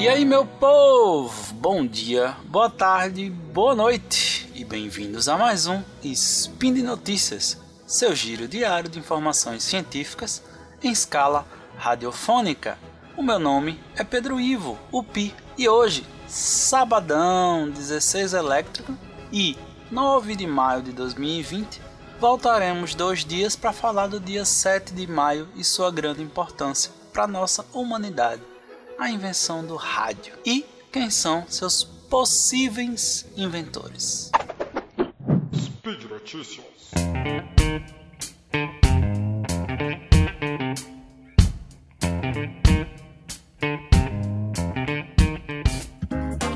E aí, meu povo! Bom dia, boa tarde, boa noite e bem-vindos a mais um Spin de Notícias, seu giro diário de informações científicas em escala radiofônica. O meu nome é Pedro Ivo, o Pi, e hoje, sabadão 16 elétrico e 9 de maio de 2020, voltaremos dois dias para falar do dia 7 de maio e sua grande importância para nossa humanidade a invenção do rádio e quem são seus possíveis inventores. Speed Notícias.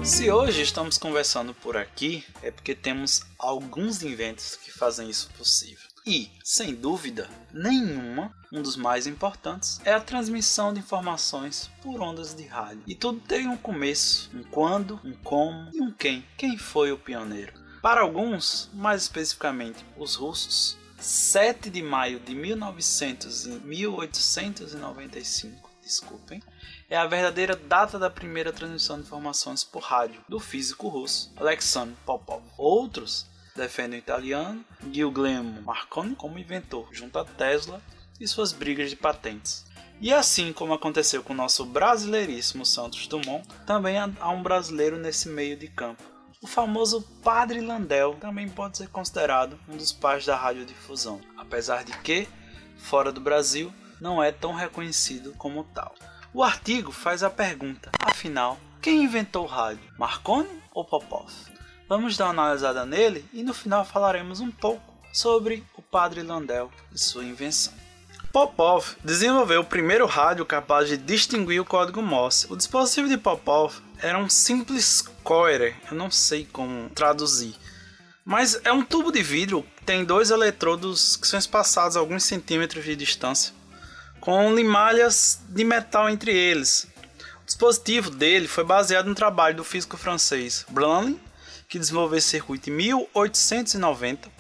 Se hoje estamos conversando por aqui, é porque temos alguns inventos que fazem isso possível. E, sem dúvida nenhuma, um dos mais importantes é a transmissão de informações por ondas de rádio. E tudo tem um começo, um quando, um como e um quem. Quem foi o pioneiro? Para alguns, mais especificamente os russos, 7 de maio de 1900 e 1895, desculpem, é a verdadeira data da primeira transmissão de informações por rádio do físico russo Alexander Popov. Outros defende o italiano Guglielmo Marconi como inventor, junto a Tesla e suas brigas de patentes. E assim como aconteceu com o nosso brasileiríssimo Santos Dumont, também há um brasileiro nesse meio de campo. O famoso Padre Landel também pode ser considerado um dos pais da radiodifusão, apesar de que, fora do Brasil, não é tão reconhecido como tal. O artigo faz a pergunta: afinal, quem inventou o rádio? Marconi ou Popov? Vamos dar uma analisada nele e no final falaremos um pouco sobre o Padre Landel e sua invenção. Popov desenvolveu o primeiro rádio capaz de distinguir o código Morse. O dispositivo de Popov era um simples coire, eu não sei como traduzir, mas é um tubo de vidro tem dois eletrodos que são espaçados a alguns centímetros de distância, com limalhas de metal entre eles. O dispositivo dele foi baseado no trabalho do físico francês Branly que desenvolveu esse circuito em 1890,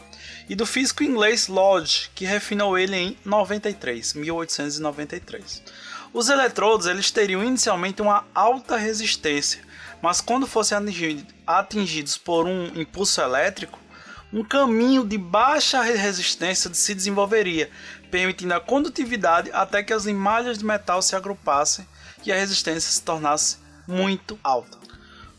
e do físico inglês Lodge, que refinou ele em 93, 1893. Os eletrodos eles teriam inicialmente uma alta resistência, mas quando fossem atingidos por um impulso elétrico, um caminho de baixa resistência se desenvolveria, permitindo a condutividade até que as limalhas de metal se agrupassem e a resistência se tornasse muito alta.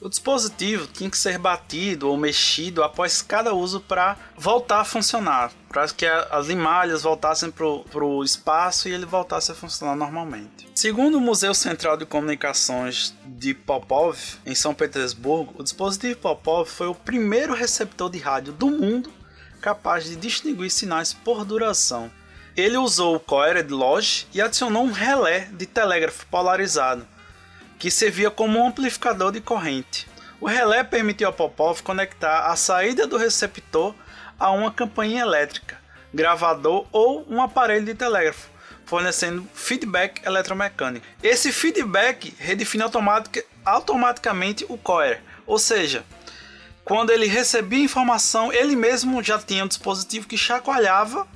O dispositivo tinha que ser batido ou mexido após cada uso para voltar a funcionar, para que as limalhas voltassem para o espaço e ele voltasse a funcionar normalmente. Segundo o Museu Central de Comunicações de Popov, em São Petersburgo, o dispositivo Popov foi o primeiro receptor de rádio do mundo capaz de distinguir sinais por duração. Ele usou o Cohered Lodge e adicionou um relé de telégrafo polarizado que servia como um amplificador de corrente. O relé permitiu a Popov conectar a saída do receptor a uma campainha elétrica, gravador ou um aparelho de telégrafo, fornecendo feedback eletromecânico. Esse feedback redefine automatic, automaticamente o coil, ou seja, quando ele recebia informação, ele mesmo já tinha um dispositivo que chacoalhava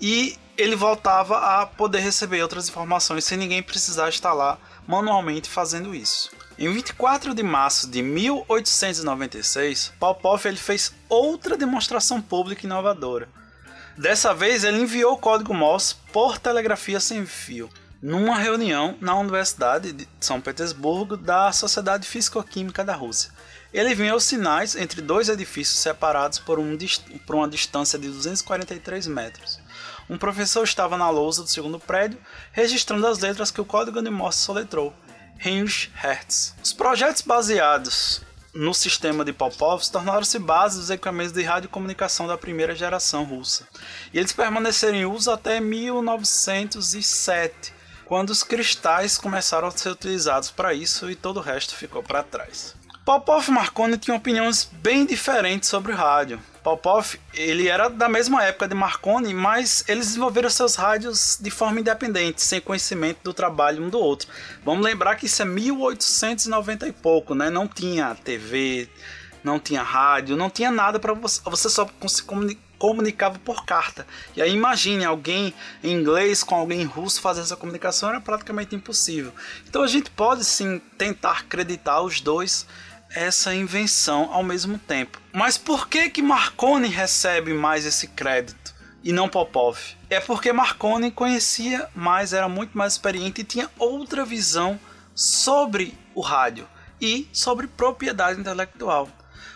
e ele voltava a poder receber outras informações sem ninguém precisar lá manualmente fazendo isso. Em 24 de março de 1896, Popov ele fez outra demonstração pública inovadora. Dessa vez, ele enviou o código Morse por telegrafia sem fio, numa reunião na Universidade de São Petersburgo da Sociedade Físico-Química da Rússia. Ele enviou sinais entre dois edifícios separados por, um, por uma distância de 243 metros. Um professor estava na lousa do segundo prédio, registrando as letras que o código de Morse soletrou. Heinrich Hertz. Os projetos baseados no sistema de Popov tornaram-se base dos equipamentos de radiocomunicação da primeira geração russa. E eles permaneceram em uso até 1907, quando os cristais começaram a ser utilizados para isso e todo o resto ficou para trás. Popov e Marconi tinham opiniões bem diferentes sobre o rádio. Popov ele era da mesma época de Marconi, mas eles desenvolveram seus rádios de forma independente, sem conhecimento do trabalho um do outro. Vamos lembrar que isso é 1890 e pouco, né? Não tinha TV, não tinha rádio, não tinha nada para você, você só comunicava por carta. E aí imagine alguém em inglês com alguém em russo fazer essa comunicação era praticamente impossível. Então a gente pode sim tentar acreditar os dois essa invenção ao mesmo tempo. Mas por que que Marconi recebe mais esse crédito e não Popov? É porque Marconi conhecia mais, era muito mais experiente e tinha outra visão sobre o rádio e sobre propriedade intelectual.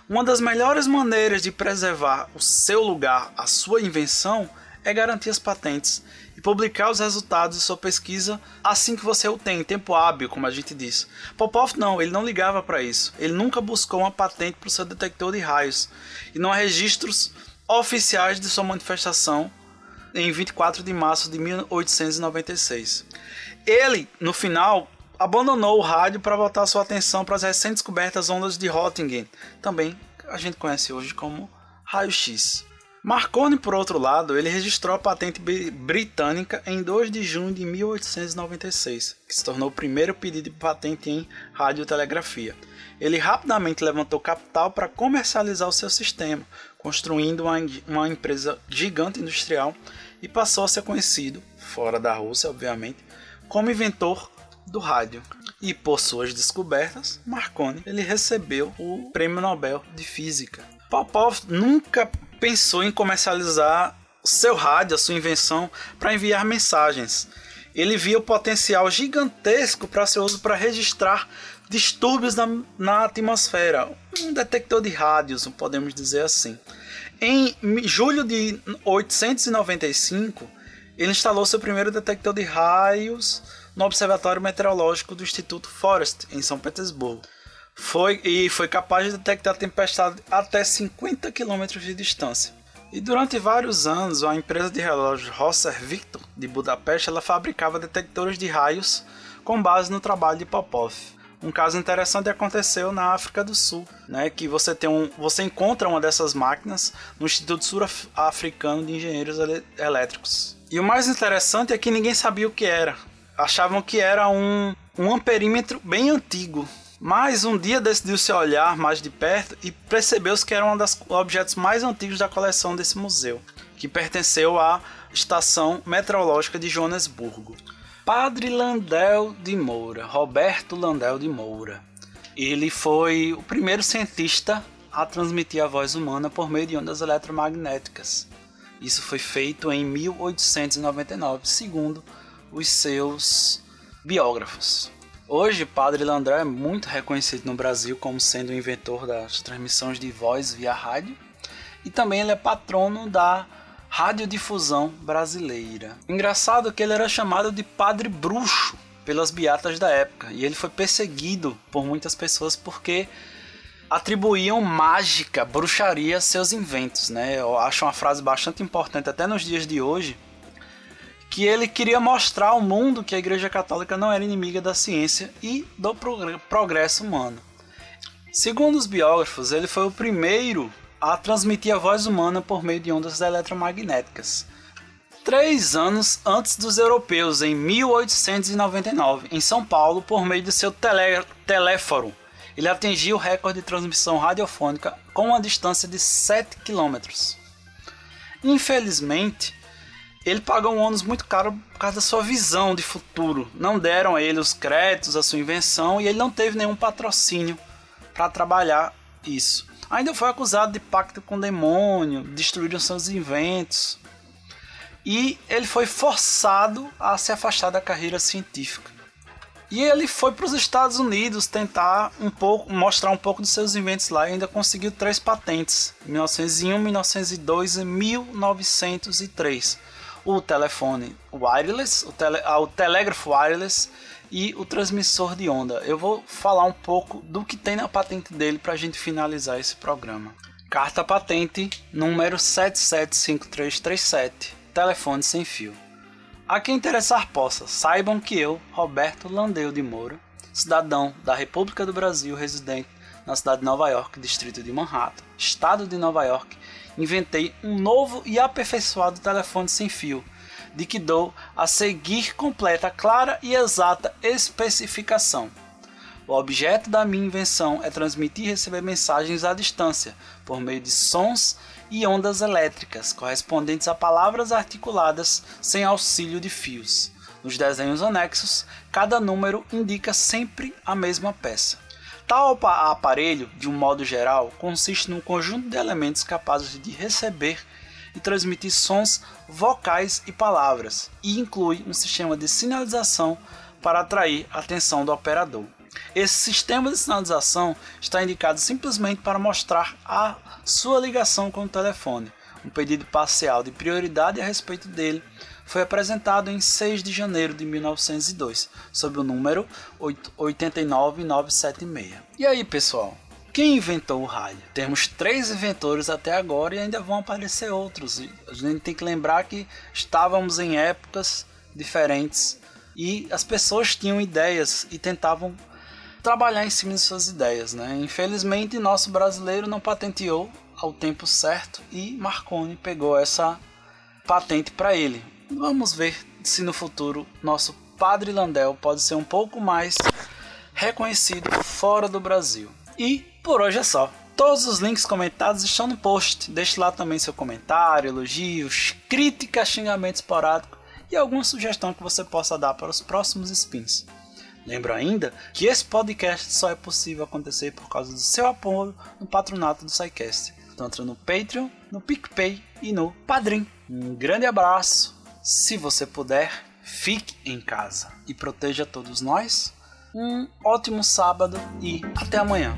Uma das melhores maneiras de preservar o seu lugar, a sua invenção, é garantir as patentes publicar os resultados de sua pesquisa assim que você o tem, em tempo hábil, como a gente diz. Popov não, ele não ligava para isso. Ele nunca buscou uma patente para o seu detector de raios e não há registros oficiais de sua manifestação em 24 de março de 1896. Ele, no final, abandonou o rádio para voltar sua atenção para as recém-descobertas ondas de Röntgen, também a gente conhece hoje como raio-x. Marconi, por outro lado, ele registrou a patente britânica em 2 de junho de 1896, que se tornou o primeiro pedido de patente em radiotelegrafia. Ele rapidamente levantou capital para comercializar o seu sistema, construindo uma, uma empresa gigante industrial e passou a ser conhecido, fora da Rússia, obviamente, como inventor do rádio. E por suas descobertas, Marconi ele recebeu o Prêmio Nobel de Física. Popov nunca pensou em comercializar seu rádio, a sua invenção, para enviar mensagens. Ele via o potencial gigantesco para ser usado para registrar distúrbios na, na atmosfera, um detector de rádios, podemos dizer assim. Em julho de 895, ele instalou seu primeiro detector de raios no Observatório Meteorológico do Instituto Forest, em São Petersburgo. Foi, e foi capaz de detectar tempestade até 50 km de distância. E durante vários anos, a empresa de relógios Rosser Victor de Budapeste ela fabricava detectores de raios com base no trabalho de Popov. Um caso interessante aconteceu na África do Sul, né, que você tem um, você encontra uma dessas máquinas no Instituto Sul-Africano de Engenheiros Elétricos. E o mais interessante é que ninguém sabia o que era achavam que era um, um amperímetro bem antigo. Mas um dia decidiu-se olhar mais de perto e percebeu-se que era um dos objetos mais antigos da coleção desse museu, que pertenceu à Estação Meteorológica de Joanesburgo. Padre Landel de Moura, Roberto Landel de Moura. Ele foi o primeiro cientista a transmitir a voz humana por meio de ondas eletromagnéticas. Isso foi feito em 1899, segundo os seus biógrafos. Hoje, Padre Landré é muito reconhecido no Brasil como sendo o inventor das transmissões de voz via rádio e também ele é patrono da radiodifusão brasileira. Engraçado que ele era chamado de Padre Bruxo pelas beatas da época e ele foi perseguido por muitas pessoas porque atribuíam mágica, bruxaria a seus inventos, né? Eu acho uma frase bastante importante até nos dias de hoje, que ele queria mostrar ao mundo que a Igreja Católica não era inimiga da ciência e do progresso humano. Segundo os biógrafos, ele foi o primeiro a transmitir a voz humana por meio de ondas eletromagnéticas. Três anos antes dos europeus, em 1899, em São Paulo, por meio de seu telé teléforo, ele atingiu o recorde de transmissão radiofônica com uma distância de 7 km. Infelizmente, ele pagou um ônus muito caro por causa da sua visão de futuro. Não deram a ele os créditos, a sua invenção, e ele não teve nenhum patrocínio para trabalhar isso. Ainda foi acusado de pacto com o demônio, destruíram seus inventos. E ele foi forçado a se afastar da carreira científica. E ele foi para os Estados Unidos tentar um pouco mostrar um pouco dos seus inventos lá e ainda conseguiu três patentes: 1901, 1902 e 1903 o telefone wireless, o, tele, ah, o telégrafo wireless e o transmissor de onda. Eu vou falar um pouco do que tem na patente dele para a gente finalizar esse programa. Carta patente número 775337, telefone sem fio. A quem interessar possa, saibam que eu, Roberto Landeu de Moura, cidadão da República do Brasil, residente na cidade de Nova York, distrito de Manhattan, estado de Nova York, inventei um novo e aperfeiçoado telefone sem fio, de que dou a seguir completa, clara e exata especificação. O objeto da minha invenção é transmitir e receber mensagens à distância, por meio de sons e ondas elétricas, correspondentes a palavras articuladas sem auxílio de fios. Nos desenhos anexos, cada número indica sempre a mesma peça. Tal aparelho, de um modo geral, consiste num conjunto de elementos capazes de receber e transmitir sons vocais e palavras, e inclui um sistema de sinalização para atrair a atenção do operador. Esse sistema de sinalização está indicado simplesmente para mostrar a sua ligação com o telefone. Um pedido parcial de prioridade a respeito dele foi apresentado em 6 de janeiro de 1902, sob o número 89976. E aí, pessoal? Quem inventou o rádio? Temos três inventores até agora e ainda vão aparecer outros. A gente tem que lembrar que estávamos em épocas diferentes e as pessoas tinham ideias e tentavam trabalhar em cima de suas ideias. Né? Infelizmente, nosso brasileiro não patenteou ao tempo certo e Marconi pegou essa patente para ele. Vamos ver se no futuro nosso Padre Landel pode ser um pouco mais reconhecido fora do Brasil. E por hoje é só. Todos os links comentados estão no post. Deixe lá também seu comentário, elogios, críticas, xingamento esporádico e alguma sugestão que você possa dar para os próximos spins. Lembro ainda que esse podcast só é possível acontecer por causa do seu apoio no patronato do SciCast, tanto no Patreon, no PicPay e no Padrim. Um grande abraço, se você puder, fique em casa e proteja todos nós. Um ótimo sábado e até amanhã.